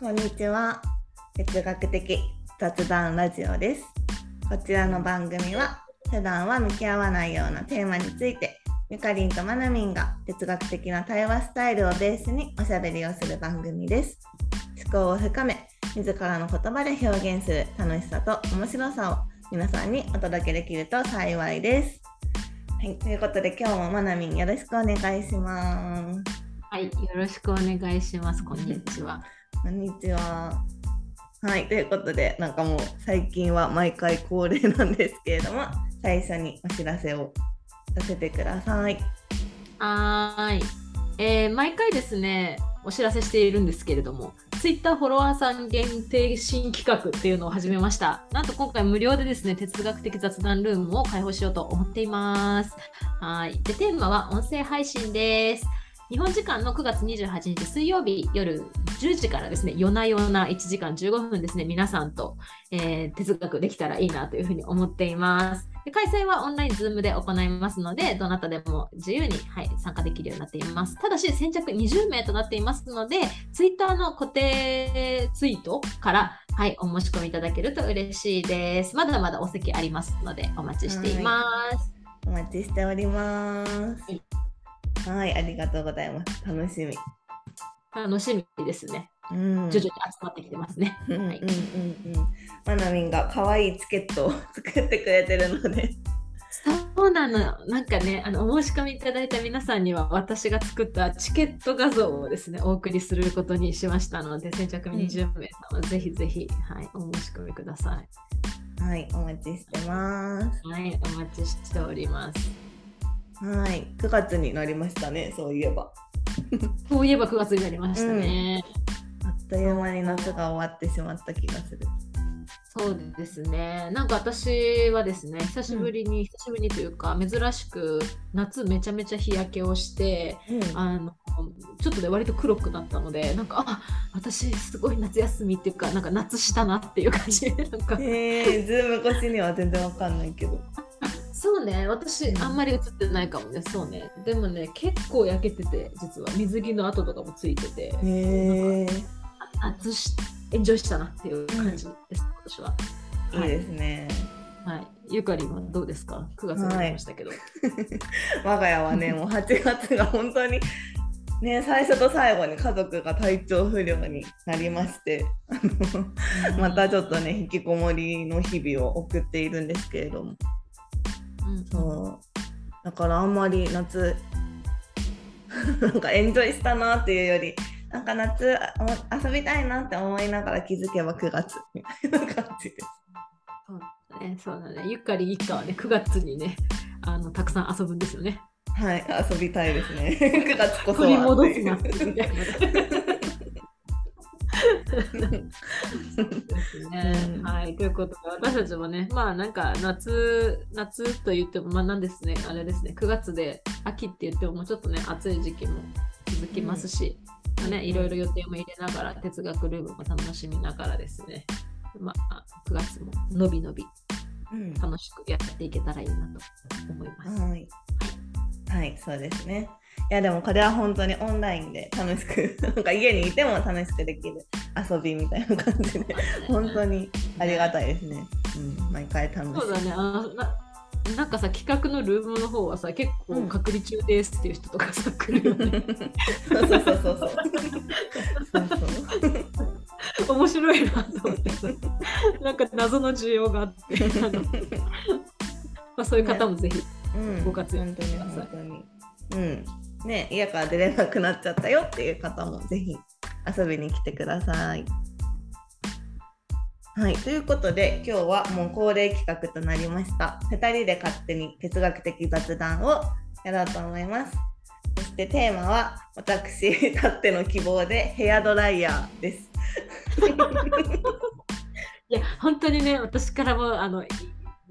こんにちは。哲学的雑談ラジオです。こちらの番組は普段は向き合わないようなテーマについてゆかりんとまなみんが哲学的な対話スタイルをベースにおしゃべりをする番組です。思考を深め、自らの言葉で表現する楽しさと面白さを皆さんにお届けできると幸いです。はい、ということで今日もまなみんよろしくお願いします。はい、よろしくお願いします。こんにちは。こんにちは。はい、ということで、なんかもう最近は毎回恒例なんですけれども、最初にお知らせをさせてください。はーい、えー毎回ですね、お知らせしているんですけれども、Twitter フォロワーさん限定新企画っていうのを始めました。なんと今回無料でですね、哲学的雑談ルームを開放しようと思っています。はい。で、テーマは音声配信です。日本時間の9月28日水曜日夜10時からですね、夜な夜な1時間15分ですね、皆さんと、えー哲学できたらいいなというふうに思っています。で開催はオンライン、ズームで行いますので、どなたでも自由に、はい、参加できるようになっています。ただし、先着20名となっていますので、ツイッターの固定ツイートから、はい、お申し込みいただけると嬉しいです。まだまだお席ありますので、お待ちしています。お待ちしております。はい、ありがとうございます。楽しみ。楽しみですね。うん。徐々に集まってきてますね。はいうんうんうんうん。まなみんが可愛いチケットを作ってくれてるので、そうなの。なんかね、あのお申し込みいただいた皆さんには私が作ったチケット画像をですね、お送りすることにしましたので、先着20名様、ぜひぜひ、はい、お申し込みくださはい、お待ちしてます。い。はい、お待ちしております。はい、9月になりましたね、そういえば。そういえば9月になりましたね。あっという間に夏が終わってしまった気がする。そうですね。なんか私はですね、久しぶりに、久しぶりにというか、珍しく夏めちゃめちゃ日焼けをして、うんあのちょっとね割と黒くなったのでなんかあ私すごい夏休みっていうかなんか夏したなっていう感じでなんかえー、ズーム越しには全然わかんないけど。そうね私あんまり映ってないかもね。そうね。でもね結構焼けてて実は。水着の跡とかもついてて。へえあ夏しエンジョイしたなっていう感じです、私は。い。いですね。はい、ゆかりんはどうですか ?9 月になりましたけど。我が家はね、もう8月が本当に、ね、最初と最後に家族が体調不良になりまして、またちょっとね、引きこもりの日々を送っているんですけれども、うん、そうだからあんまり夏、なんかエンジョイしたなっていうより、なんか夏あ遊びたいなって思いながら気づけば9月みたいな感じです。そうだね、そうだね。ゆかり一家はね、9月にね、あのたくさん遊ぶんですよね。はい、遊びたいですね。9月こそは取り戻すなみたいな。ですねうんはい、ということで私たちもねまあなんか夏夏と言ってもまあなんですねあれですね9月で秋って言ってももうちょっとね暑い時期も続きますし、まあね、いろいろ予定も入れながら哲学ルームも楽しみながらですねまあ9月ものびのびうん楽しくやっていけたらいいなと思います。はい。はい、そうですね。いやでもこれは本当にオンラインで楽しく、なんか家にいても楽しくできる遊びみたいな感じで、本当にありがたいですね。うん、毎回楽しい。そうだね。あのななんかさ企画のルームの方はさ結構隔離中ですっていう人とかさ、来るよね。そうそうそうそうそう。そう。面白いなと思ってさなんか謎の需要があって あの、まあ、そういう方もぜひ、うん、ご活用本当にください本当に。うん。ね、家から出れなくなっちゃったよっていう方もぜひ遊びに来てください。はい、ということで今日はもう恒例企画となりました。2人で勝手に哲学的雑談をやろうと思います。そしてテーマは私たっての希望でヘアドライヤーです。いや本当にね私からもあの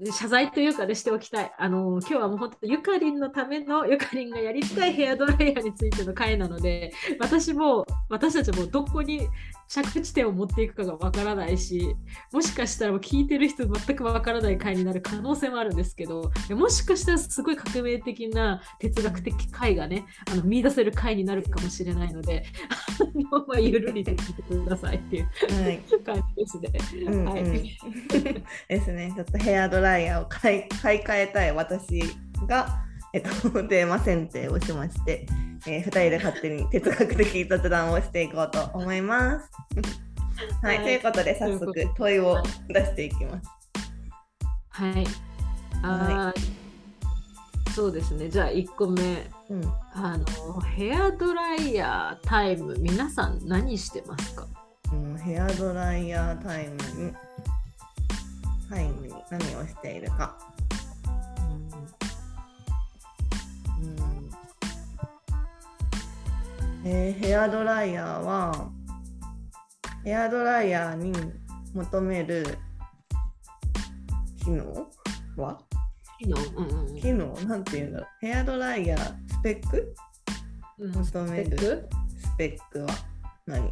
謝罪というかでしておきたい。あの今日はもう本当ゆかりんのためのゆかりんがやりたいヘアドライヤーについての回なので私も私たちもどこに着地点を持っていくかがわからないしもしかしたら聞いてる人全くわからない回になる可能性もあるんですけどもしかしたらすごい革命的な哲学的回がねあの見出せる回になるかもしれないのであのまあゆるりと聞いてくださいっていうはい。感じですね。うんうんはい ですね。ちょっとヘアドライヤーを買い買い替えたい私が、えっと、テーマ選定をしまして、えー、2人で勝手に哲学的雑談をしていこうと思います。はい、はいということで早速問いを出していきます。はい。あーそうですね。じゃあ1個目。うん、あのヘアドライヤータイム皆さん何してますか？うん、ヘアドライヤータイムにタイムに何をしているか。えーヘアドライヤーはヘアドライヤーに求める機能は？機能？うんうん機能？なんていうんだろう。ヘアドライヤースペック？うん。求めるスペック？は？何？は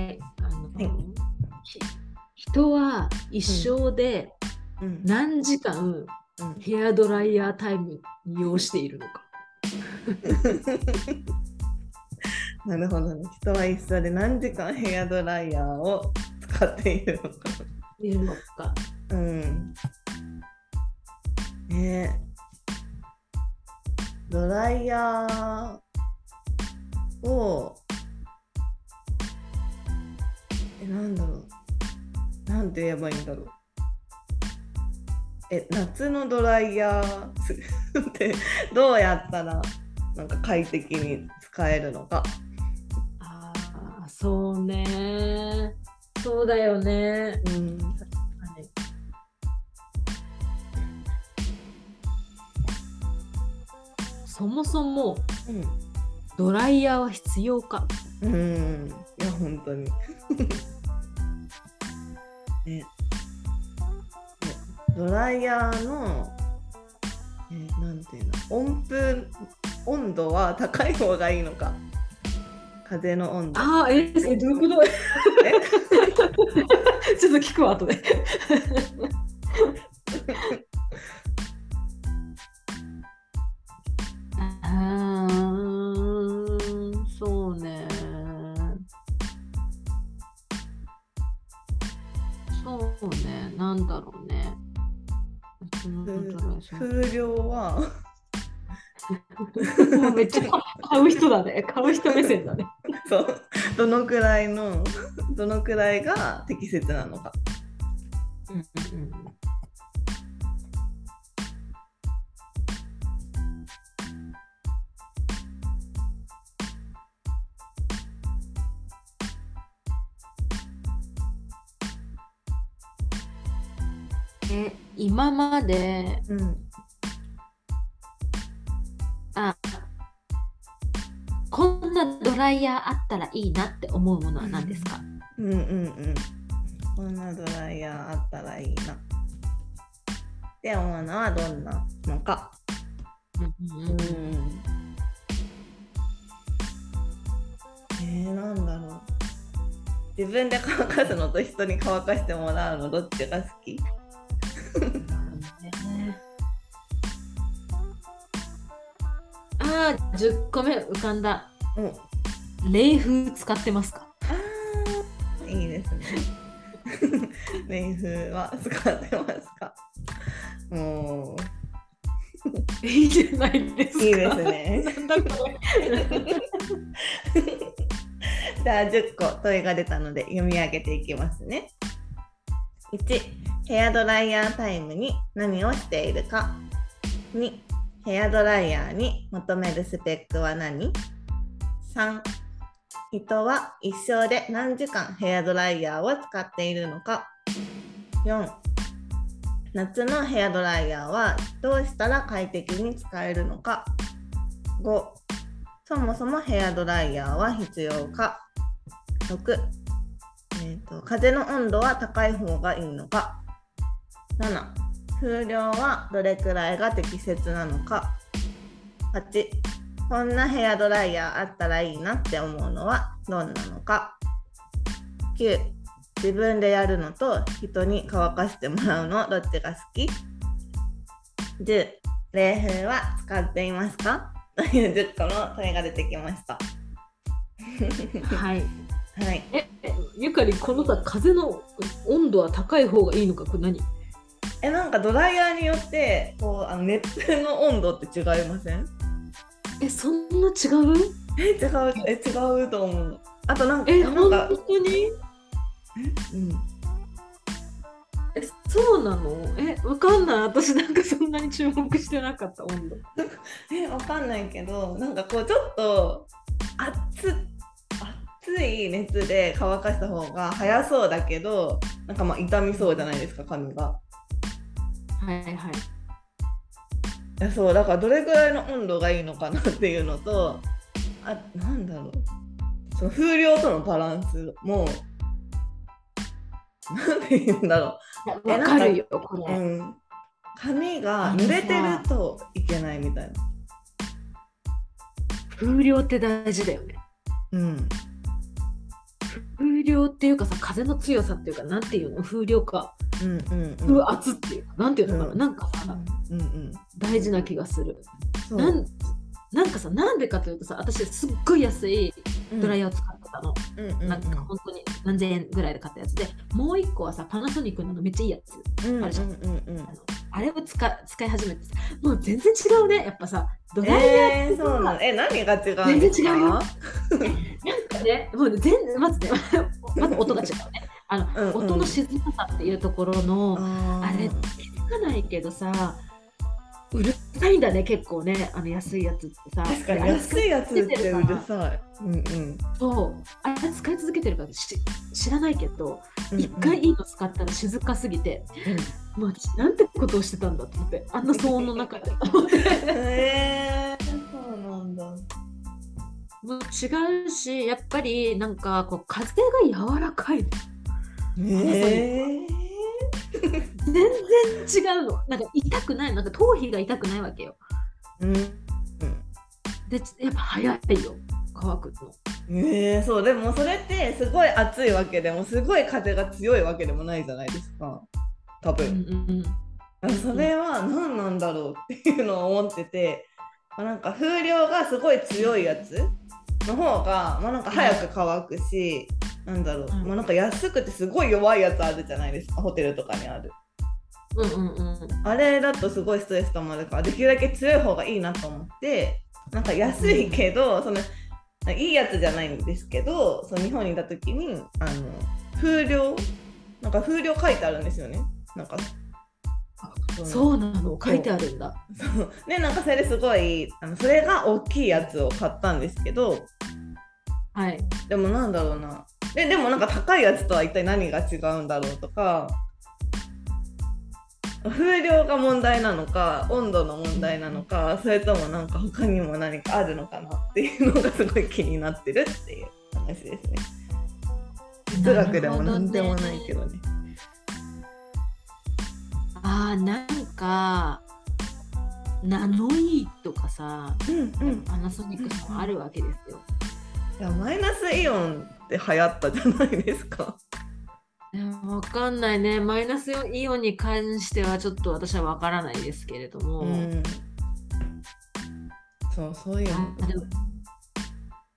い。あのはい。ひ人は一生でうん。何時間うんヘアドライヤータイムに要しているのか。なるほどね。人は一緒で何時間ヘアドライヤーを使っているのか。いるのか？うん。ねえドライヤーを、え、なんだろう。なんて言えばいいんだろう。え、夏のドライヤーって どうやったらなんか快適に使えるのか。ああ、そうね。そうだよね。うん。はいそもそもドライヤーは必要か？うん。うん。いや、本当に。ね。ドライヤーの、えーなんていうの、温風、温度は高い方がいいのか。風の温度。ああ、え、え、どういうこと？ちょっと聞くわ、後で。買う人だね。買う人目線だね。そう、どのくらいの、どのくらいが適切なのか。うんうんうんえ今までうん。んなドライヤーあったらいいなって思うものは何ですか、うんうんうん。こんなドライヤーあったらいいな？って思うのはどんなのか。うんうんうんえー、なんだろう。自分で乾かすのと人に乾かしてもらうのどっちが好き？ねあー10個目浮かんだお冷風使ってますか？あーいいですね。冷風は使ってますか？も いいじゃないですかういいですね。なんだこれじゃあ10個問いが出たので読み上げていきますね。1、ヘアドライヤータイムに何をしているか。2、ヘアドライヤーに求めるスペックは何 ?3、人は一生で何時間ヘアドライヤーを使っているのか。4、夏のヘアドライヤーはどうしたら快適に使えるのか。5、そもそもヘアドライヤーは必要か。6、えーと、風の温度は高い方がいいのか。7、風量はどれくらいが適切なのか。8、こんなヘアドライヤーあったらいいなって思うのはどんなのか。9自分でやるのと人に乾かしてもらうのどっちが好き？10冷風は使っていますか？という10個の問いが出てきました。はい。はい。え、えゆかり、このさ、風の温度は高い方がいいのか、これ何？えなんかドライヤーによってこうあの熱風の温度って違いません？え、そんな違う？え違うえ違うと思うあとなんかえ、本なんか、当に？うん、え、そうなの？え、わかんない。私なんかそんなに注目してなかった、温度。えわかんないけどなんかこうちょっと熱熱い熱で乾かした方が早そうだけどなんかまあ傷みそうじゃないですか髪がはいはい。そうだからどれぐらいの温度がいいのかなっていうのとあなんだろう。その風量とのバランスもなんて言うんだろわかるよ、こう、れ。うん、髪が濡れてるといけないみたいな。風量って大事だよね。うん風量っていうかさ、風の強さっていうか、なんていうの？風量か。うんうんうん。風圧っていうか、なんていうのかな、うん。なんかさ、うんうん。大事な気がする。なんなんかさ、なんでかというとさ、私すっごい安いドライヤーを使ってたの。うんうんうん。なんか本当に何千円ぐらいで買ったやつで、もう一個はさ、パナソニックのめっちゃいいやつ。うんうんあるじゃん。あのあれを使使い始めてさ、もう全然違うね。やっぱさ、ドライヤーえー、ってさそうなの。え何が違う全然違うよ。なんかね、もうね全然まずね、まず音が違うね。あの、うんうん。音の静かさっていうところの、ああれ気づかないけどさ、うるさいんだね、結構ね、あの安いやつってさ。確かに安いやつってうるさい。うんうんそう、あれ使い続けてるからし知らないけど、うん一、回いいの使ったら静かすぎて、もう私なんてことをしてたんだと思って、あんな騒音の中で。へえー、そうなんだ。もう違うし、やっぱりなんかこう風が柔らかい。へえ全然違うの。なんか痛くない、なんか頭皮が痛くないわけよ。うんで、やっぱ早いよ、乾くの。へえそうでもそれってすごい暑いわけでもすごい風が強いわけでもないじゃないですか多うん分、うんうん。それは何なんだろうっていうのを思っててまあなんか風量がすごい強いやつの方が、まあ、なんか早く乾くし、なんだろう、うんまあ、なんか安くてすごい弱いやつあるじゃないですか。ホテルとかにある。うんうんうん。あれだとすごいストレス溜まるからできるだけ強い方がいいなと思ってなんか安いけど、そのいいやつじゃないんですけどその日本にいた時にあの風量？なんか風量書いてあるんですよね。なんかうそうなの、書いてあるんだ。そう。でなんかそれですごいあのそれが大きいやつを買ったんですけどはい。でもなんだろうなででもなんか高いやつとは一体何が違うんだろうとか風量が問題なのか温度の問題なのかそれともなんか他にも何かあるのかなっていうのがすごい気になってるっていう話ですね。哲学でも何でもないけどね。ああ、なんか、ナノイーとかさ、うんうん。パナソニックもあるわけですよ。いやマイナスイオンって流行ったじゃないですか。わかんないね。マイナスイオンに関してはちょっと私はわからないですけれども。うん。そうそういうの。あでも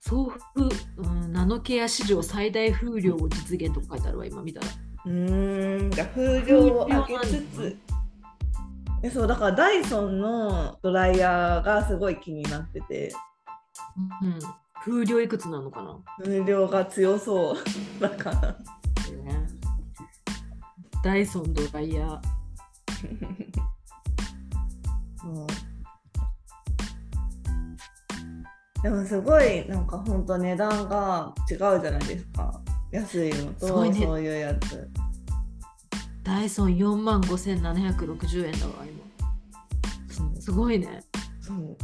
送風、うん、ナノケア史上最大風量を実現とか書いてあるわ、今見たら。うーん、じゃあ風量を上げつつ。えそうだからダイソンのドライヤーがすごい気になっててうん、風量いくつなのかな、風量が強そう。だから。ね、ダイソンドライヤ。ー。うん。でもすごいなんかほんと値段が違うじゃないですか。安いのとそういうやつ。ダイソン4万5760円だわ、今。すごいね。そう。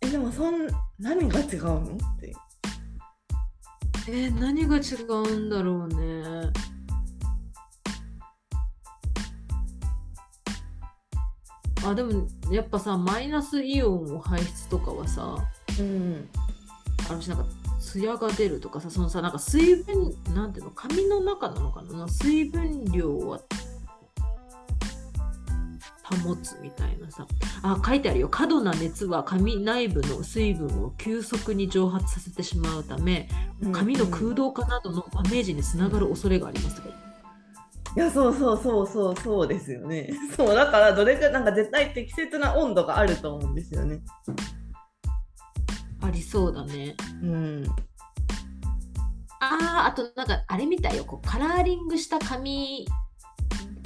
えでもそん何が違うの？って。えー何が違うんだろうね。あでもやっぱさマイナスイオンを排出とかはさうん。あのなんかツヤが出るとかさそのさなんか水分なんていうの髪の中なのかな水分量は保つみたいなさあ書いてあるよ過度な熱は髪内部の水分を急速に蒸発させてしまうため髪の空洞化などのダメージにつながる恐れがありますとかいやそうそうそうそうそうですよね。そうだからどれかなんか絶対適切な温度があると思うんですよね。ありそうだねうん。あーあとなんかあれみたいよこうカラーリングした髪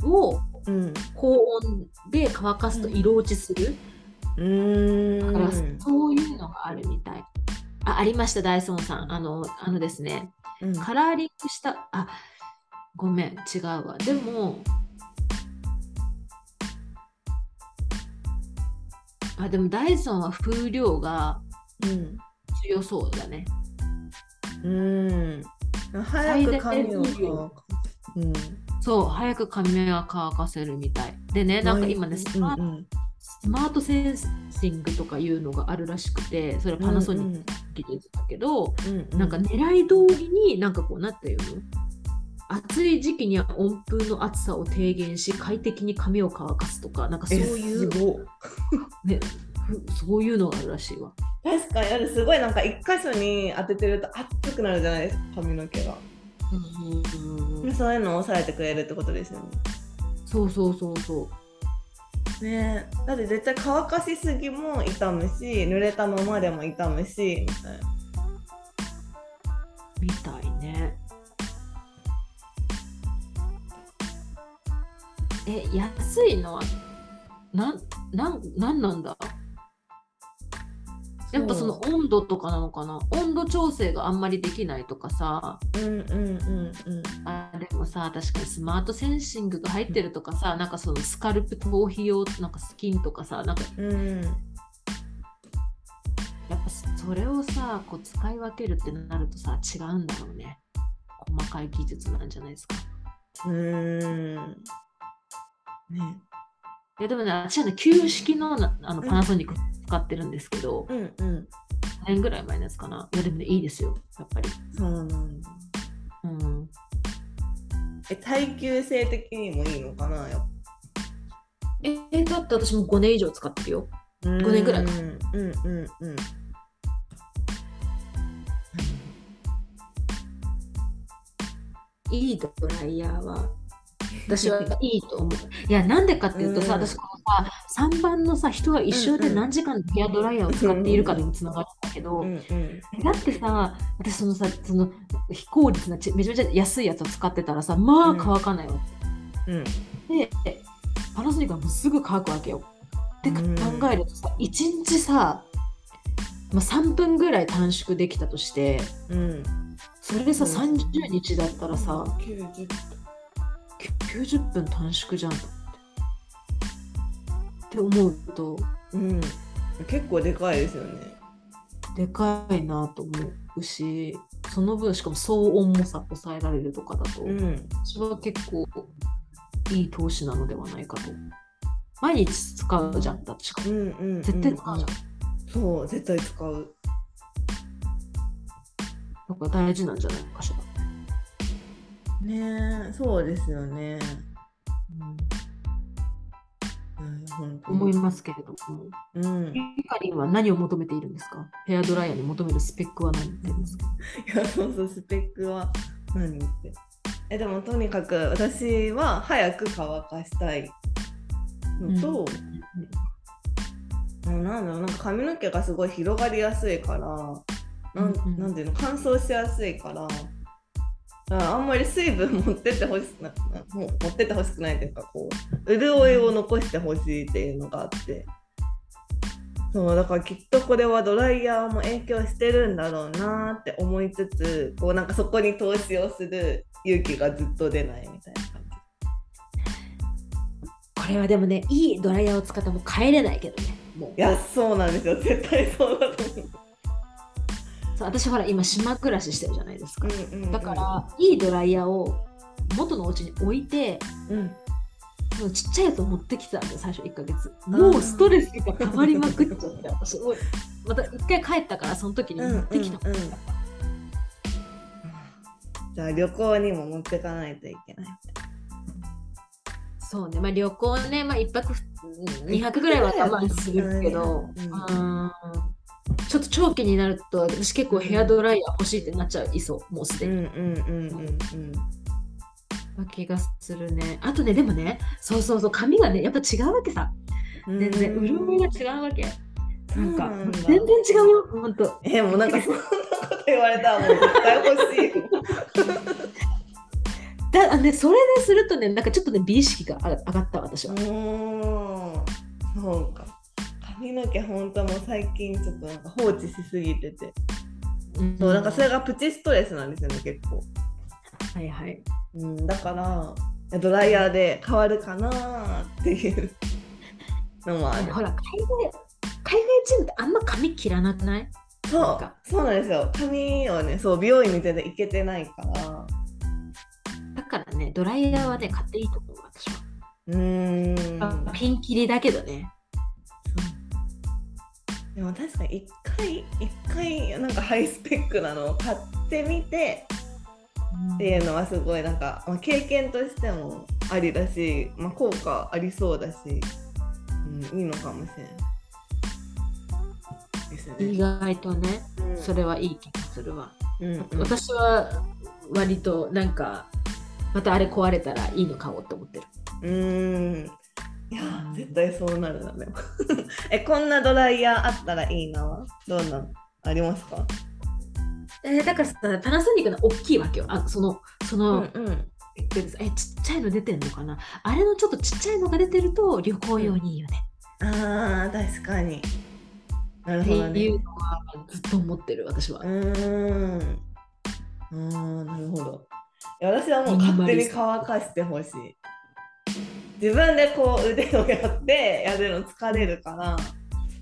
をうん。高温で乾かすと色落ちする、うーん。だからそういうのがあるみたい。あありました、ダイソンさん。あのあのですね、うんカラーリングした、あごめん、違うわ。でも、あでもダイソンは風量がうん。強そうだね。うん。早く髪をかす。うん。そう、早く髪が乾かせるみたい。でね、なんか今ね、スマートうんスマートセンシングとかいうのがあるらしくて、それはパナソニック技術だけど、うんうん、なんか狙い通りになんかこうなっていうの？暑い時期には温風の暑さを低減し快適に髪を乾かすとかなんかそうえいうすご。い ね、ふそういうのがあるらしいわ。確かに。あれすごいなんか一箇所に当ててると熱くなるじゃないですか髪の毛が。うんそういうのを抑えてくれるってことですよね。そうそうそうそう。ねえだって絶対乾かしすぎも痛むし濡れたままでも痛むしみたいな。みたいね。え安いのはなんなんなんなんだ？やっぱその温度とかなのかな？温度調整があんまりできないとかさ。うんうんうんうん。あでもさ確かにスマートセンシングが入ってるとかさなんかそのスカルプ頭皮用なんかスキンとかさなんかうん。やっぱそれをさこう使い分けるってなるとさ違うんだろうね。細かい技術なんじゃないですか。うーん。ね。いやでもね私はね旧式のなあのパナソニック使ってるんですけど、うんうん。5年ぐらい前のやつかないやでもねいいですよやっぱりそうなんだ。うんえ耐久性的にもいいのかなやっええだって私も5年以上使ってるよぱ。5年ぐらいかうんうんうんうん。いいドライヤーは私は いいと思う。いや、なんでかっていうとさ、うん私このさ、3番のさ、人が一生で何時間ヘアドライヤーを使っているかにもつながるんだけど、うんうん。だってさ、私そのさ、その非効率なちめちゃめちゃ安いやつを使ってたらさ、まあうん乾かないわうん。け。で、パナソニックはもうすぐ乾くわけよ。って考うん。えるとさ、1日さ、まあ、3分ぐらい短縮できたとして、うん。それでさ、うん。30日だったらさ、90 90分短縮じゃんって。思うとうん。結構でかいですよね。でかいなと思うしその分しかも騒音もさ抑えられるとかだと、うん。私は結構いい投資なのではないかと毎日使うじゃんだってしかもうんうんうんうん。絶対使うじゃん、そう、絶対使う。だから大事なんじゃないかしら、ねえ、そうですよね。うん思いますけれども。うん。いゆかりんは何を求めているんですか？ヘアドライヤーに求めるスペックは何ですか？や、そうそう、スペックは何って。え、でもとにかく私は早く乾かしたいのと、もうなんだろう、なんか髪の毛がすごい広がりやすいから、なん。なんていうの、乾燥しやすいから、あんまり水分持ってってほしくななもう持ってってほしくないというかこう潤いを残してほしいっていうのがあってそうだからきっとこれはドライヤーも影響してるんだろうなって思いつつこうなんかそこに投資をする勇気がずっと出ないみたいな感じ。これはでもねいいドライヤーを使っても帰れないけどねもういやそうなんですよ絶対そうだと思うそう私ほら今島暮らししてるじゃないですか、うんうんうん。だからいいドライヤーを元のお家に置いてうん。そのちっちゃいやつを持ってきてたんで最初1ヶ月。もうストレスが溜まりまくっちゃって私。また一回帰ったからその時に持ってきた、うんうんうん。じゃあ旅行にも持ってかないといけない。そうね、まあ、旅行ね、まあ、1泊2泊ぐらいは我慢するけど、うん。うんちょっと長期になると私結構ヘアドライヤー欲しいってなっちゃいそうもうすでに、うんうんうんうん。な気がするね。あとねでもねそうそうそう髪がねやっぱ違うわけさ。うん。全然うん。潤いが違うわけ。なんか全然違うよほんと。えもうなんかそんなこと言われたらもう絶対欲しい。よ。だあねそれでするとねなんかちょっとね美意識が上がった私は。う、ーん。そうか。髪の毛ほんともう最近ちょっとなんか放置しすぎてて。うん。そうなんかそれがプチストレスなんですよね結構。はいはい。うん、だからドライヤーで変わるかなっていう。のもある。ほら海外海外チームってあんま髪切らなくない？そうそうなんですよ。髪をねそう美容院みたいでいけてないから。だからねドライヤーはね買っていいと思う私は、うーん。あピンキリだけどねでも確かに一回一回なんかハイスペックなのを買ってみてっていうのはすごいなんか、まあ、経験としてもありだし、まあ、効果ありそうだし、うん、いいのかもしれないです意ね。外とねうん。それはいい気がするわ、うんうん。私は割となんかまたあれ壊れたらいいの買おうと思ってる。うーんいや絶対そうなるなでも。えこんなドライヤーあったらいいな。どんなありますか？えーだからさパナソニックの大きいわけよ。あそのその、うんうん。えちっちゃいの出てんのかな？あれのちょっとちっちゃいのが出てると旅行用にいいよね、あー確かに。なるってほどね。いうのはずっと思ってる私は、うーん。あーなるほど。私はもう勝手に乾かしてほしい自分でこう腕をやってやるの疲れるから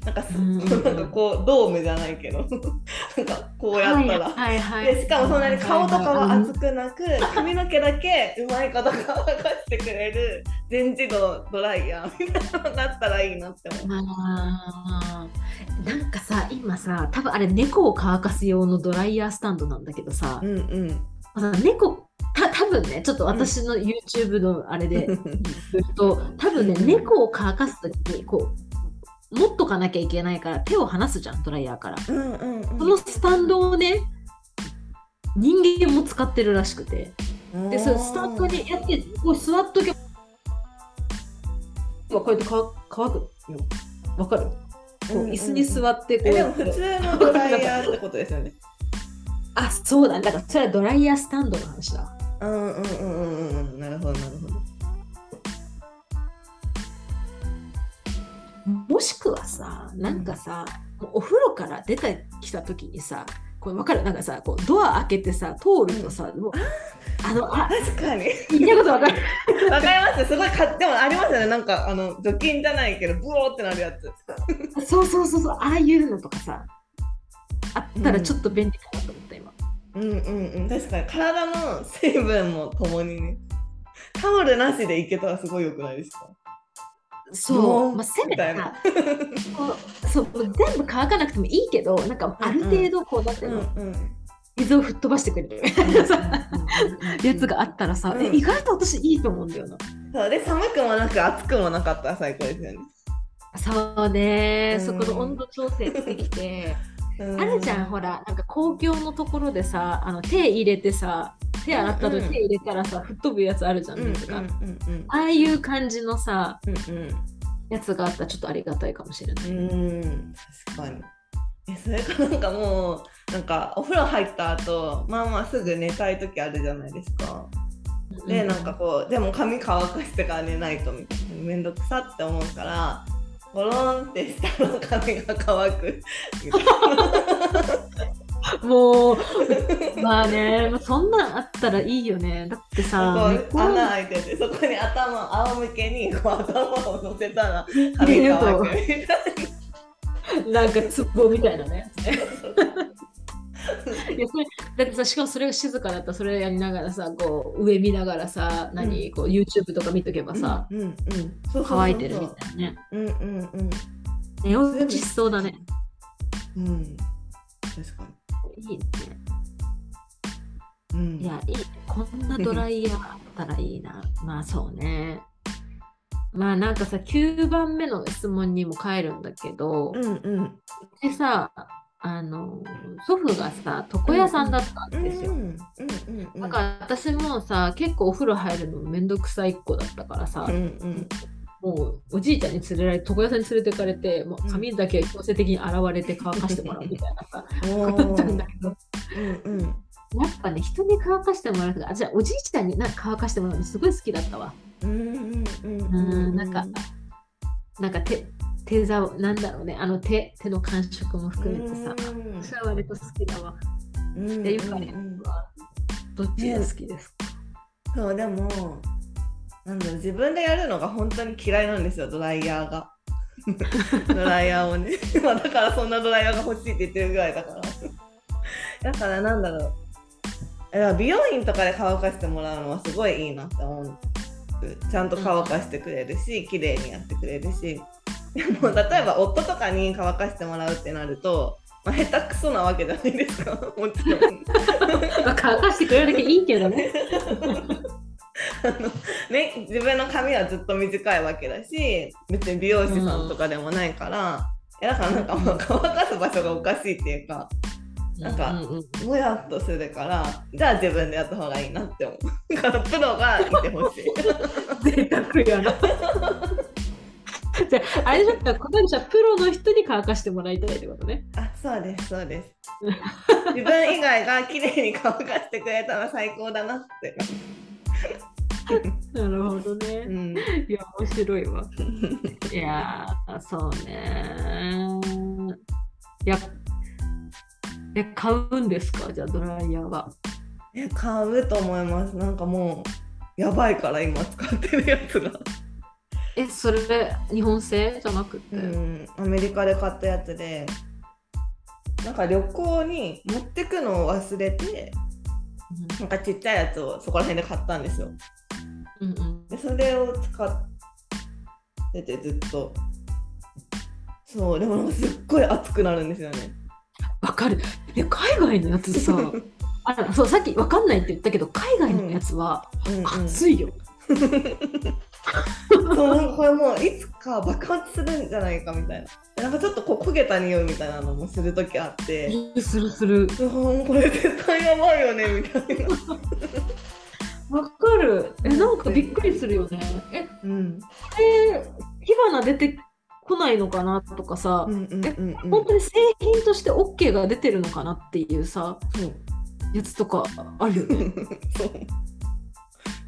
なんかす、うん。なんかこうドームじゃないけど なんかこうやったら、はいはいはいでしかもそんなに顔とかは熱熱くなく髪の毛だけうまいこと乾かしてくれる全自動ドライヤーみたいなのがあったらいいなって思う。なんかさ今さ多分あれ猫を乾かす用のドライヤースタンドなんだけどさう、んうん。さ猫た多分ねちょっと私の YouTube のあれで 言うと多分ねうん。猫を乾かす時にこう持っとかなきゃいけないから手を離すじゃんドライヤーから。うんうんうん。そのスタンドをね人間も使ってるらしくて。でそのスタンドにやってこう座っとけばこうやって乾乾くよわかる？こううんうん椅子に座ってこう。えでやっても普通のドライヤーってことですよね。あそうだ。だからそれはドライヤースタンドの話だうんうんうんうんうんなるほどなるほど。もしくはさなんかさ、もうお風呂から出てきた時にさこれ分かる？なんかさこうドア開けてさ通るとさ、もうあのあ確かに。言いたいこと分かる。わかります。すごいかでもありますよね。なんかあの除菌じゃないけどブオーってなるやつ。そうそうそうそうああいうのとかさあったらちょっと便利かなと思った今、うんうんうん。確かに体の成分もともにね。タオルなしでいけたらすごい良くないですか？そう、まあ、せめてそう全部乾かなくてもいいけどなんかある程度こうなんていうの、うん水を吹っ飛ばしてくれる。やつがあったらさ、うんえ意外と私いいと思うんだよな。そう。で寒くもなく暑くもなかったら最高ですよね。そうね、うん。そこの温度調整できて、うんあるじゃんほら。なんか公共のところでさあの手入れてさ手洗った後うんうん。手入れたらさ、吹っ飛ぶやつあるじゃん、うんうああいう感じのさうんやつがあったらちょっとありがたいかもしれない、うん確かに。えそれかなんかもうなんかお風呂入った後まあまあすぐ寝たい時あるじゃないですか。でなんかこうでも髪乾かしてから寝ないとみたいな。めんどくさって思うからゴロンって下の髪が乾く。もうまあねそんなんあったらいいよね。だってさ穴開いててそこに頭仰向けにこう頭を乗せたら 髪乾くみたいなんかツボみたいなね だってさしかもそれが静かだったらそれやりながらさこう上見ながらさ何、こう YouTube とか見とけばさ、うんうん。乾いてるみたいなね。うんうんうん。寝落ちしそうだね。うん。確かいいねに。うん。いやいい。こんなドライヤーあったらいいな。まあそうね。まあなんかさ9番目の質問にも帰るんだけど、うんうん。でさあの祖父がさ床屋さんだったんですよ、だから私もさ結構お風呂入るのめんどくさいっ子だったからさ、うんうん。もうおじいちゃんに連れられ床屋さんに連れてかれてもう髪だけ強制的に洗われて乾かしてもらうみたいなさおことだったんーだけど。うんうん。やっぱね人に乾かしてもらうとかあじゃあおじいちゃんにな乾かしてもらうのすごい好きだったわ。うんうんうん。うんなんかなんか手手ざなんだろうねあの手手の感触も含めてさ。うん。私は割と好きだわ。うん。でゆかりうんはどっちが好きですか、そうでもなんだろう自分でやるのが本当に嫌いなんですよドライヤーが。ドライヤーをね。まあだからそんなドライヤーが欲しいって言ってるぐらいだから。だからなんだろう。美容院とかで乾かしてもらうのはすごいいいなって思う。ちゃんと乾かしてくれるし綺麗にやってくれるしで も例えば夫とかに乾かしてもらうってなると、まあ、下手くそなわけじゃないですか。もちろん。まあ乾かしてくれるだけいいけどね。あのね、自分の髪はずっと短いわけだし別に美容師さんとかでもないから、いやだからなんかもう乾かす場所がおかしいっていうかなんかうんうんうん。もやっとするからじゃあ自分でやった方がいいなって思う。だからプロがいてほしい。贅沢やな。じゃあ、あれだったら、この人はプロの人に乾かしてもらいたいってことね。あそうですそうです自分以外が綺麗に乾かしてくれたら最高だなって、なるほどうね。ん、いや、面白いわ。いやー、そうね。いや、え、買うんですか？じゃあ、ドライヤーは。え買うと思いますなんかもうやばいから今使ってるやつがえ、それ、日本製じゃなくて？うん、アメリカで買ったやつで。なんか旅行に持ってくのを忘れてなんかちっちゃいやつをそこら辺で買ったんですよ。うんうん。でそれを使っててずっと。そうでもすっごい熱くなるんですよね。わかる。で、海外のやつさ、あそうさっきわかんないって言ったけど、海外のやつはうん、うん、熱いよ。そうこれもういつか爆発するんじゃないかみたいな。なんかちょっとこう焦げた匂いみたいなのもする時あって。するする。うんこれ絶対やばいよねみたいな。わかる。え、なんかびっくりするよね。え、うん。え火花出てこないのかなとかさ、うんうんうんうん。本当に製品として OK が出てるのかなっていうさ、そう。やつとかあるよね。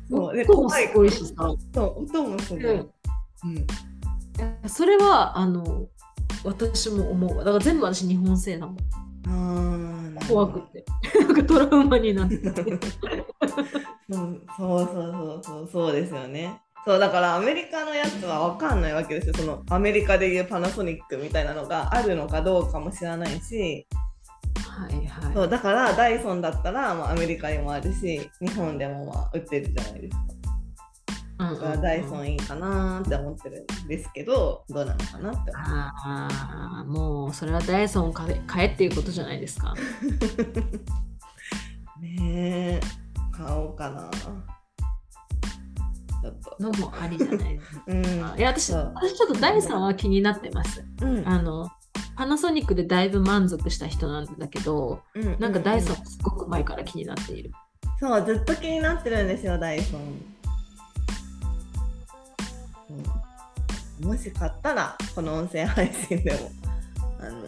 そうで音もすごいしさ。そう音もすごい、でうん、それは、あの、私も思うわ。だから全部私日本製なの。あ怖くて。なんかトラウマになって。そうそうそうそうそうそうですよねそうだからアメリカのやつは分かんないわけですよそのアメリカでいうパナソニックみたいなのがあるのかどうかも知らないしはいはい。そうだからダイソンだったら、まあ、アメリカにもあるし日本でもまあ売ってるじゃないですかうんだからダイソンいいかなって思ってるんですけどどうなのかなって思ああ、もうそれはダイソンを買え買えっていうことじゃないですか。う ねえ買おうかなちょっとのもありじゃないですか。うんいや私私ちょっとダイソンは気になってます。うんあのパナソニックでだいぶ満足した人なんだけど、うんなんかダイソンうすごく前から気になっている。そうずっと気になってるんですよダイソン、うんもし買ったらこの音声配信でもあの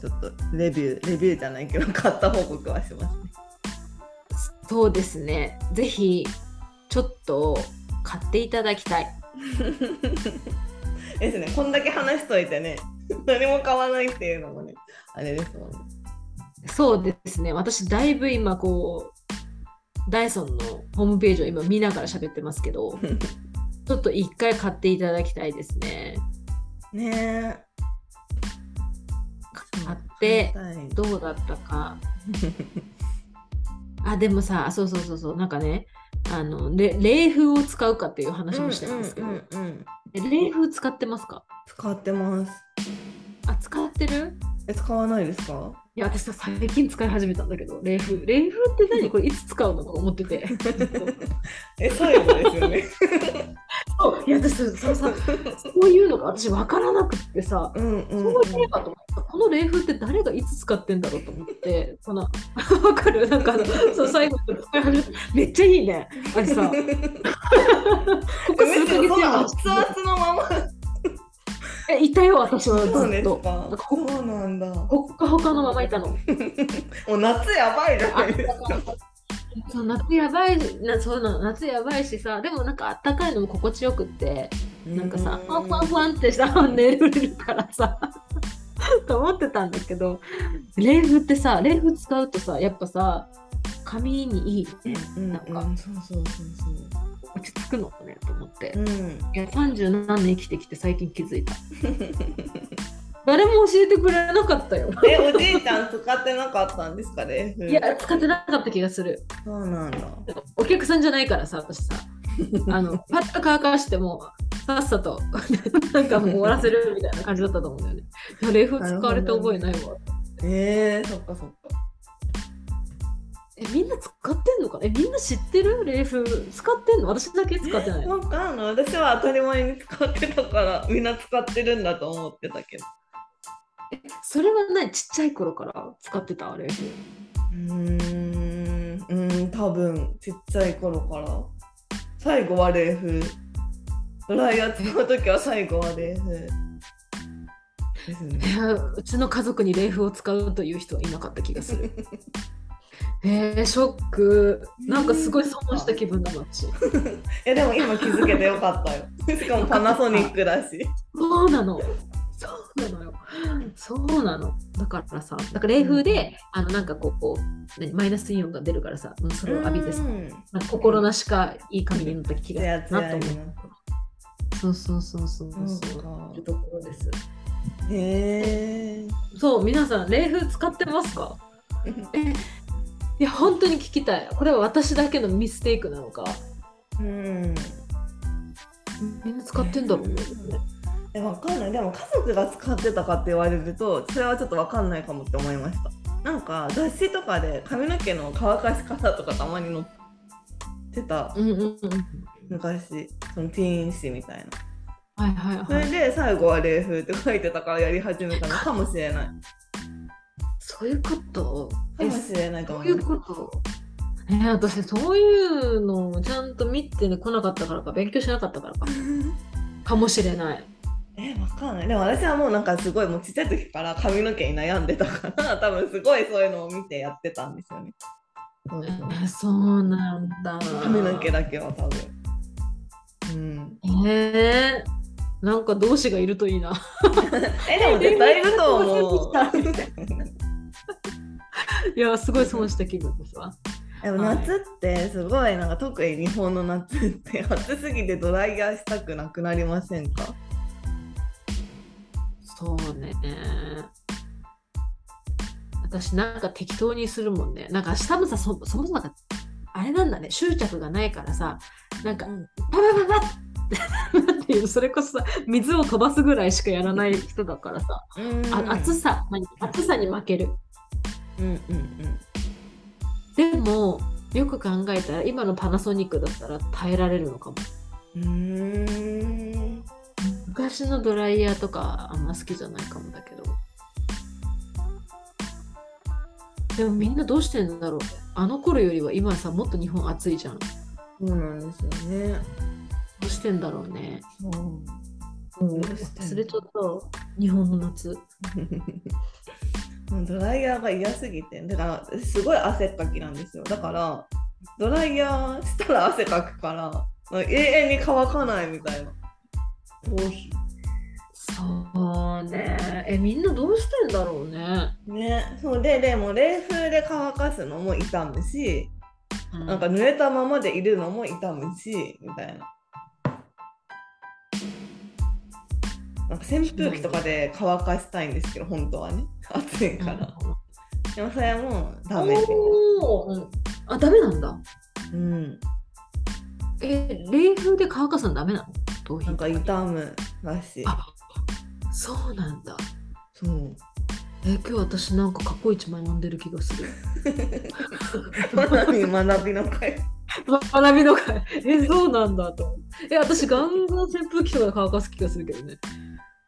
ちょっとレビューレビューじゃないけど買った報告はしますねそうですね。ぜひちょっと買っていただきたい。ですね。こんだけ話しといてね。何も買わないっていうのもねあれですもんね。そうですね。私だいぶ今こうダイソンのホームページを今見ながら喋ってますけど、ちょっと一回買っていただきたいですね。ね。えあってはい。どうだったか。あでもさそうそうそうそう。なんかねあのれ冷風を使うかっていう話もしてるんですけど、うんうんうんうんえ冷風使ってますか？使ってます。あ使ってる？え使わないですか？いや私さ最近使い始めたんだけど冷風。冷風って何？これいつ使うのとか思ってて。え最後ですよね。そう。いや私そそのさそういうのが私分からなくってさうんうん、うん。そういえばと思ったこの冷風って誰がいつ使ってんだろうと思ってこの 分かる？なんかそう最後に使い始めた。めっちゃいいね。あれさ。ここ数ヶ月熱々のまま えいたよ私はずっそうですとか。こそうなんだ。もほっかほかのままいたの う夏やばいじゃないですか。そう夏やばいなそうなの夏やばいしさでもなんかあったかいのも心地よくってなんかさファンファンファンってさ寝れるからさ と思ってたんだけど冷風ってさ冷風使うとさやっぱさ髪にいいねうんなんかうん、そうそうそう落ち着くのねと思ってそう。うん。いや30何年生きてきて最近気づいた誰も教えてくれなかったよえおじいちゃん使ってなかったんですかね？いや使ってなかった気がするそうなんだ。お客さんじゃないからさ私さ あのパッと乾かしてもさっさと なんかもう終わらせるみたいな感じだったと思うんだよね冷風使われた覚えないわえー、そっかそっか。えみんな使ってんのかえみんな知ってる？冷風使ってんの？私だけ使ってない わかんない。私は当たり前に使ってたからみんな使ってるんだと思ってたけど。それは何ちっちゃい頃から？使ってた？冷風うーん、うーん、多分ちっちゃい頃から。最後は冷風。ドライヤー使うときは最後は冷風。ですね。うちの家族に冷風を使うという人はいなかった気がする えー、ショックなんかすごい損した気分だな私 いやでも今気づけてよかったよ。しかもパナソニックだし。そうなの。そうなのよ。そうなの。だからさ、だから冷風で、あのなんかこうこう何マイナスイオンが出るからさ、それを浴びてさ、心なしかいい髪になった気がなと思う。そうそうそうそうそう。そうかいうところです。へえ。そう、皆さん冷風使ってますか？え、いや本当に聞きたい。これは私だけのミステイクなのか、うん。みんな使ってんだろうね。え、わかんない。でも家族が使ってたかって言われると、それはちょっとわかんないかもって思いました。なんか雑誌とかで髪の毛の乾かし方とかたまに載ってたうんうんうん。昔そのティーン誌みたいなはいはいそはい。れで最後は冷風って書いてたからやり始めたのかもしれないそういうこと？かもしれないとどうい思いうこと？えー、私そういうのをちゃんと見て、ね、来なかったからか勉強しなかったからか。かもしれない。えわかんない。でも私はもうなんかすごいもうちっちゃい時から髪の毛に悩んでたから 多分すごいそういうのを見てやってたんですよね。そうそうなんだ。髪の毛だけは多分。うん。えー、なんか同志がいるといいな。えでも絶対いると思ういやすごい損した気分ですわ。でも夏ってすごいなんか特に日本の夏って 暑すぎてドライヤーしたくなくなりませんか？そうね。私なんか適当にするもんね。なんか寒さそそもそもなんかあれなんだね執着がないからさなんかうんパパパパって いうのそれこそさ水を飛ばすぐらいしかやらない人だからさ、あ暑さ何暑さに負ける。うんうんでもよく考えたら今のパナソニックだったら耐えられるのかも。うん昔のドライヤーとかあんま好きじゃないかもだけど。でもみんなどうしてんだろうあの頃よりは今さもっと日本暑いじゃん。どそうなんですよねうしてんだろうね。うん、忘れちゃった日本の夏。ドライヤーが嫌すぎて。だからすごい汗っかきなんですよ。だからドライヤーしたら汗かくから永遠に乾かないみたいな。頭皮そうね。えみんなどうしてんだろうね。ね。そうででも冷風で乾かすのも痛むしうん。なんか濡れたままでいるのも痛むしみたいな。なんか扇風機とかで乾かしたいんですけど本当はね暑いから、でもそれはもうダメおーあ、ダメなんだ。うんえ、冷風で乾かすのダメなの？頭皮なんか痛むらしいあそうなんだ。そうえ、今日私なんか過去一枚飲んでる気がする。学び学びの会 学びの会。え、そうなんだと。え、私ガンガン扇風機とかで乾かす気がするけどね。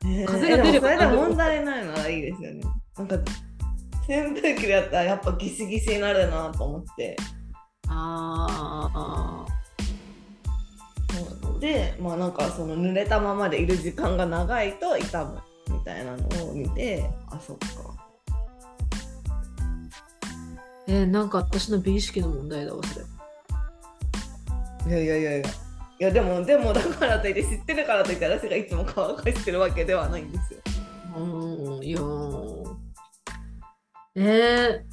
ね風が出ればそれで問題ないならいいですよねなんか扇風機でやったらやっぱギシギシになるなと思ってあーあでまあなんかその濡れたままでいる時間が長いと痛むみたいなのを見てあそっかー。え、なんか私の美意識の問題だわ、それ。いやいやいやいやいやでもでもだからといって知ってるからといって私がいつも乾かしてるわけではないんですようーん、いやーえ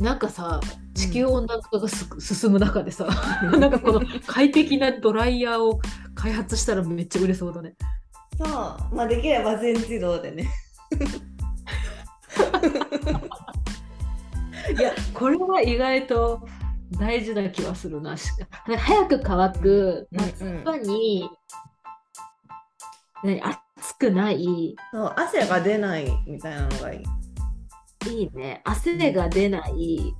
ー、なんかさ、地球温暖化がす、進む中でさ、なんかこの快適なドライヤーを開発したらめっちゃ売れそうだね。そう。まあできれば全自動でね。いや、これは意外と大事な気はするな。し早く乾く夏場に、何暑くない、そう汗が出ないみたいなのがいいいいね。汗が出ない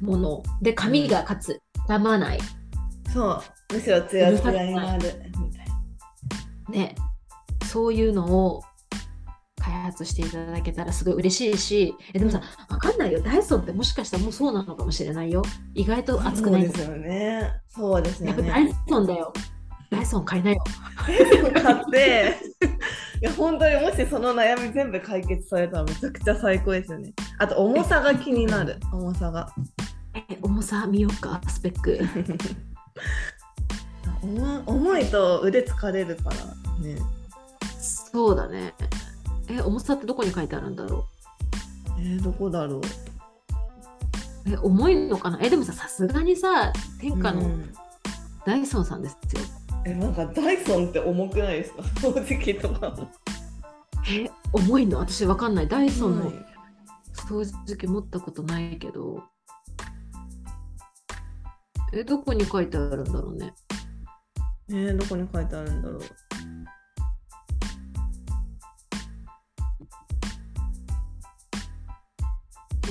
もの。で、髪がかつ、傷まない。そうむしろツヤツヤになるみたいね。そういうのを開発していただけたらすごい嬉しいし、えでもさ、わかんないよ。ダイソンってもしかしたらもうそうなのかもしれないよ。意外とな熱くないそうですよねそうですよやっぱダイねソンだよ。ダイソン買いなよ。買って いや本当にもしその悩み全部解決されたらめちゃくちゃ最高ですよねあと重さが気になる重さがえ、重さ見ようか、スペック。重 重いと腕疲れるからねそうだね。え、重さってどこに書いてあるんだろえー、どこだろうう？え、重いのかな？え、でもさ、さすがにさ、天下のうんダイソンさんですよ。えなんかダイソンって重くないですか？掃除機とかもえ、重いの？私わかんない。ダイソンのはい掃除機持ったことないけど。え、どこに書いてあるんだろうね。えー、どこに書いてあるんだろう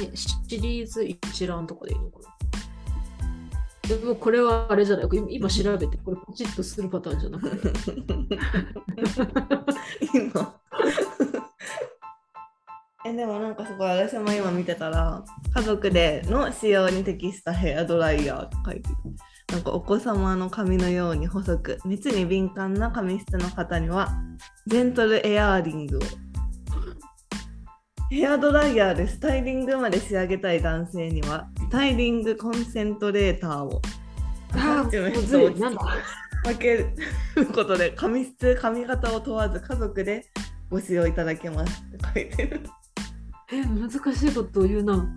え、シリーズ一覧とかでいいのかな？でもこれはあれじゃない？今今調べてこれポチッとするパターンじゃなくて今。えでもなんかすごい私も今見てたら家族での使用に適したヘアドライヤーって書いてなんかお子様の髪のように細く熱に敏感な髪質の方にはジェントルエアーリングをヘアドライヤーでスタイリングまで仕上げたい男性にはスタイリングコンセントレーターを。あアタッチメンー、トをなんだ。分けることで髪質髪型を問わず家族でご使用いただけますって書いてる。え、難しいことを言うな。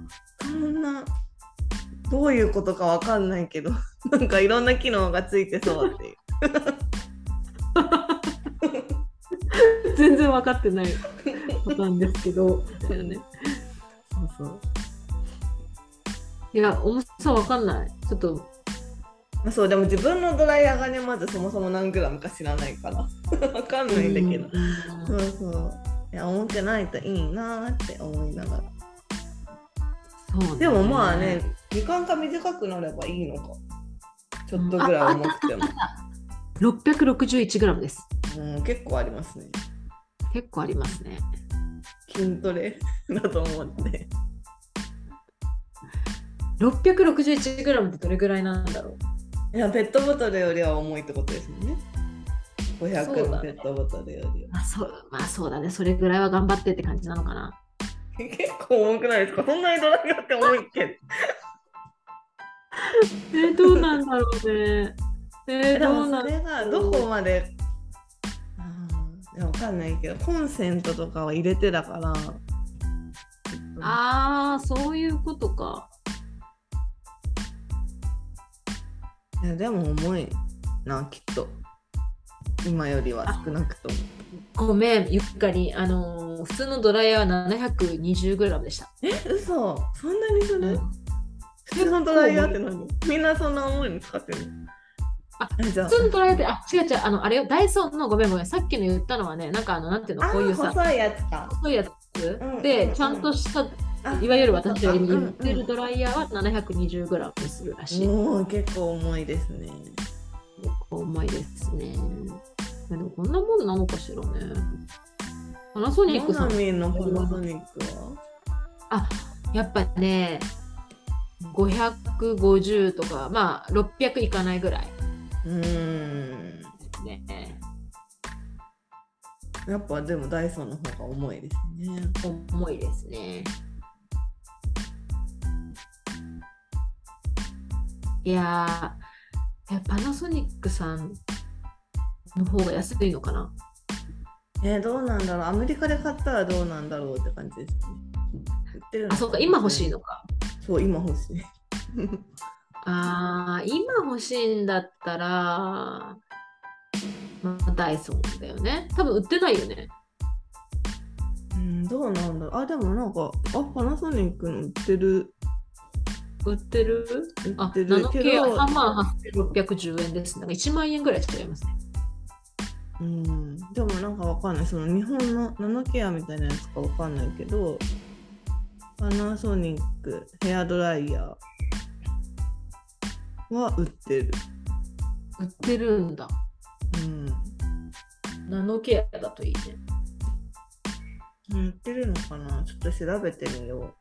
そんなどういうことかわかんないけどなんかいろんな機能がついてそうっていう 全然分かってないパターンですけど。だよね。そうそう。いや、重さ分かんない。ちょっと、まあそうでも自分のドライヤーがねまずそもそも何グラムか知らないから。わかんないんだけど。うんそうそう。いや重くないといいなーって思いながら。そうね。でもまあね時間が短くなればいいのか。ちょっとぐらい重くても、661g です。うん、結構ありますね結構ありますね。筋トレ だと思って。661g ってどれぐらいなんだろう？いや、ペットボトルよりは重いってことですよね。500そうだねのペットボトルよりは。まあそうまあそうだね。それぐらいは頑張ってって感じなのかな。結構重くないですか？そんなにドライヤーって重いっけ？えー、どうなんだろうね。えー、でもそれがどこまで。あーいやわかんないけど、コンセントとかは入れてだから。ああ、そういうことか。いや、でも重いな、きっと。今よりは少なくとも。ごめん、ゆっかり、あのー普通のドライヤーは 720g でした。え、嘘そんなにする、うん普通のドライヤーって何？みんなそんな思いに使ってるあえじゃあ普通のドライヤーって、あ、違う違う、あの、あれよ、ダイソンのごめんごめん、さっきの言ったのはね、なんかあの、なんていうの、こういうさ、あ細いやつか。細いやつうんうんで、うんちゃんとした、あいわゆる私が言ってうんるドライヤーは 720g するらしい。もう結構重いですね。結構重いですね。でもこんなもんなのかしらね。パナソニックさん、のパナソニックは？あやっぱね、550とか、まあ600いかないぐらいうーん。ね。やっぱでもダイソンの方が重いですね。重いですね。いやパナソニックさんの方が安いのかな？えーどうなんだろうアメリカで買ったらどうなんだろうって感じですね。売ってるのあ、そうか、今欲しいのか。そう、今欲しい。あー、今欲しいんだったら、まあ、ダイソンだよね。多分売ってないよね。うん、どうなんだろうあ、でもなんか、あ、パナソニックの売ってる。売ってる？あ売っ、てナノるけケアど、3万8610円です。なんか1万円ぐらい違いますね。うん、でもなんかわかんない。その日本のナノケアみたいなやつかわかんないけど、パナソニックヘアドライヤーは売ってる。売ってるんだ。うん。ナノケアだといいね。売ってるのかな？ちょっと調べてみよ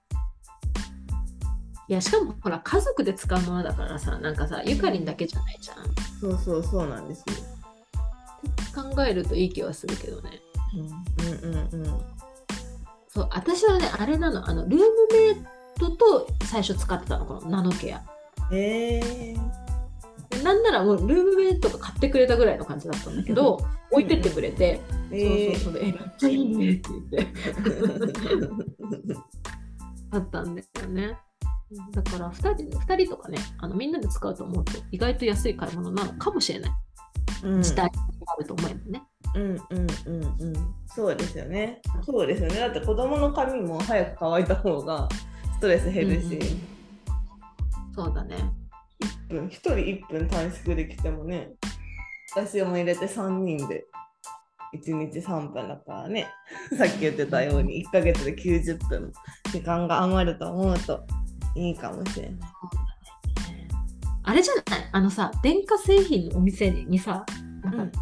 いや、しかもほら、家族で使うものだからさ、なんかさ、ゆかりんだけじゃないじゃん。う。そうそうそうなんですよ。考えるといい気はするけどね。うんうんうんうん。そう、私はね、あれなの、あの、ルームメイトと最初使ってたの、このナノケア。えー、でなんならもうルームメイトが買ってくれたぐらいの感じだったんだけど、置いてってくれて、えそうそうそうで、え、めっちゃいいねって言って、ー、あったんですよね。だから2人、二人とかね、あのみんなで使うと思うと、意外と安い買い物なのかもしれない。うん時代になると思えばね。うんうんうんうん。そうですよね。そうですよね。だって子供の髪も早く乾いた方がストレス減るし、うんうんそうだね。うん、1人1分短縮できてもね、私も入れて3人で1日3分だからね、さっき言ってたように1ヶ月で90分時間が余ると思うといいかもしれない。あれじゃない？あのさ、電化製品のお店にさ、なんか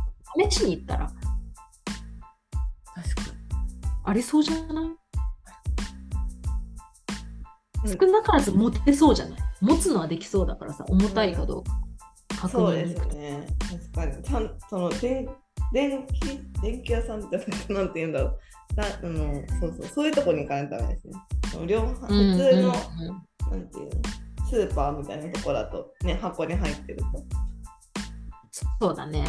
試しに行ったら、確かありそうじゃない？うん。少なからず持てそうじゃない？持つのはできそうだからさ、重たいかどうかに。確そうですね。確かに。ちゃんその電電気電気屋さんってなんて言うんだろう。だあのそうそうそういうとこに行かないとダメですね。量販普通の、うんうんうんなんていうの？スーパーみたいなとこだとね箱に入ってると。そうだね。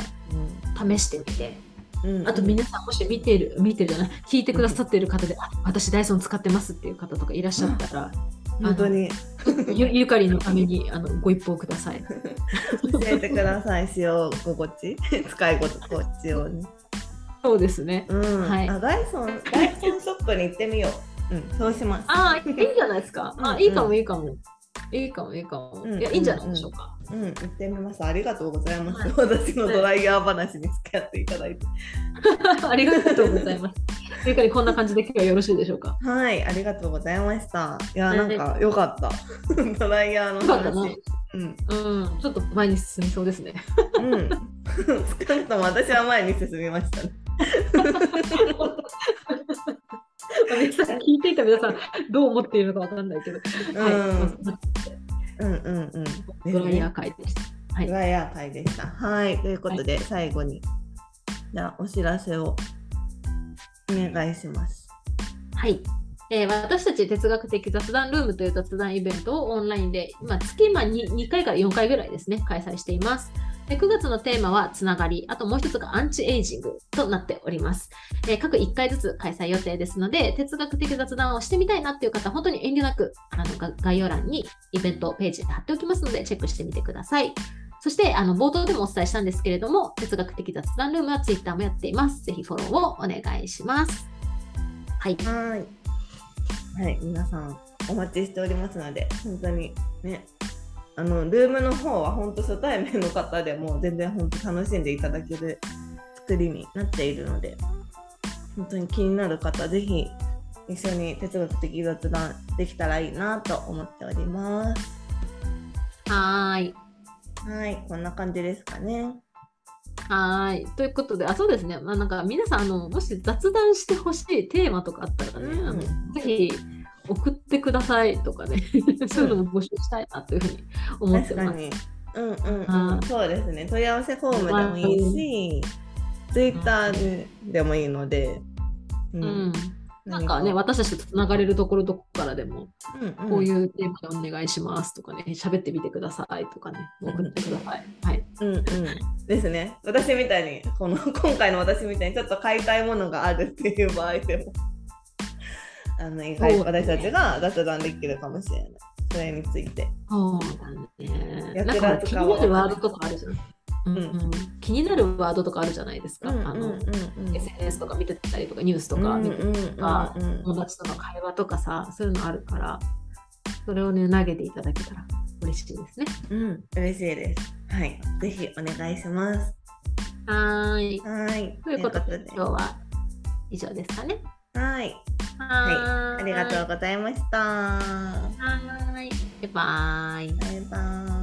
試してみて。うんあと皆さんもし見てる、見てるじゃない、聞いてくださってる方で、あ私ダイソン使ってますっていう方とかいらっしゃったら、本当にゆゆかりのためにあのご一報ください。教えてください。使用心地 使い心地をね。そうですね。うん。はいあダイソンダイソンショップに行ってみよう。うん。そうします。ああ、いいんじゃないですか。あうんいいかも、いいかも。いいかも、いいかも。うんいや、いいんじゃないでしょうか。うん、行ってみます。ありがとうございます。はい私のドライヤー話に付き合っていただいて。ありがとうございます。ゆかり、こんな感じで今日はよろしいでしょうか？はい、ありがとうございました。いや、はいなんか良かった。ドライヤーの話。うん。うん、ちょっと前に進みそうですね。うん。少なくとも私は前に進みましたね。皆さん聞いていた皆さん、どう思っているのかわかんないけど、はい、うんうんうん。ドライヤー会でした。はいドライヤー会でした。はい、ということで、最後に、じゃあお知らせをお願いします。はい。えー私たち哲学的雑談ルームという雑談イベントをオンラインで、まあ、月まあ 2, 2回から4回ぐらいですね、開催しています。で9月のテーマはつながり、あともう一つがアンチエイジングとなっております。えー各1回ずつ開催予定ですので、哲学的雑談をしてみたいなっていう方、本当に遠慮なくあのが概要欄にイベントページで貼っておきますので、チェックしてみてください。そしてあの冒頭でもお伝えしたんですけれども、哲学的雑談ルームは Twitter もやっています。ぜひフォローをお願いします。はい。はい。はい、皆さんお待ちしておりますので、本当にね、あのルームの方は本当初対面の方でも全然本当楽しんでいただける作りになっているので、本当に気になる方、ぜひ一緒に哲学的雑談できたらいいなと思っております。はーい。はい、こんな感じですかね。はーい。ということで、あ、そうですね。まあ、なんか皆さん、あの、もし雑談してほしいテーマとかあったらね、うんあのぜひ送ってくださいとかね、そういうのも募集したいなというふうに思ってます。確かに。うんうんうん、はいそうですね。問い合わせフォームでもいいし、ツイッターでもいいので、ううん。なんかね、私たちとつながれるところどこからでも、うんうん、こういうテーマでお願いしますとかね、喋ってみてくださいとかね、送ってください。はい。うんうん、ですね。私みたいに、この今回の私みたいにちょっと買いたいものがあるっていう場合でも、あの意外と私たちが雑談できるかもしれない。それについて。そうだね。役なんか立つかは気になるワードとかあるじゃん。うんううん、気になるワードとかあるじゃないですか。あの SNS とか見てたりとか、ニュースとか見てとか、友達との会話とかさ、そういうのあるから、それをね、投げていただけたら嬉しいですね。うん、嬉しいです。はい、ぜひお願いします。はーい。はい、ということで、今日は以上ですかね。はい、はーい。ありがとうございました。はーい。バイバーイ。バイバイ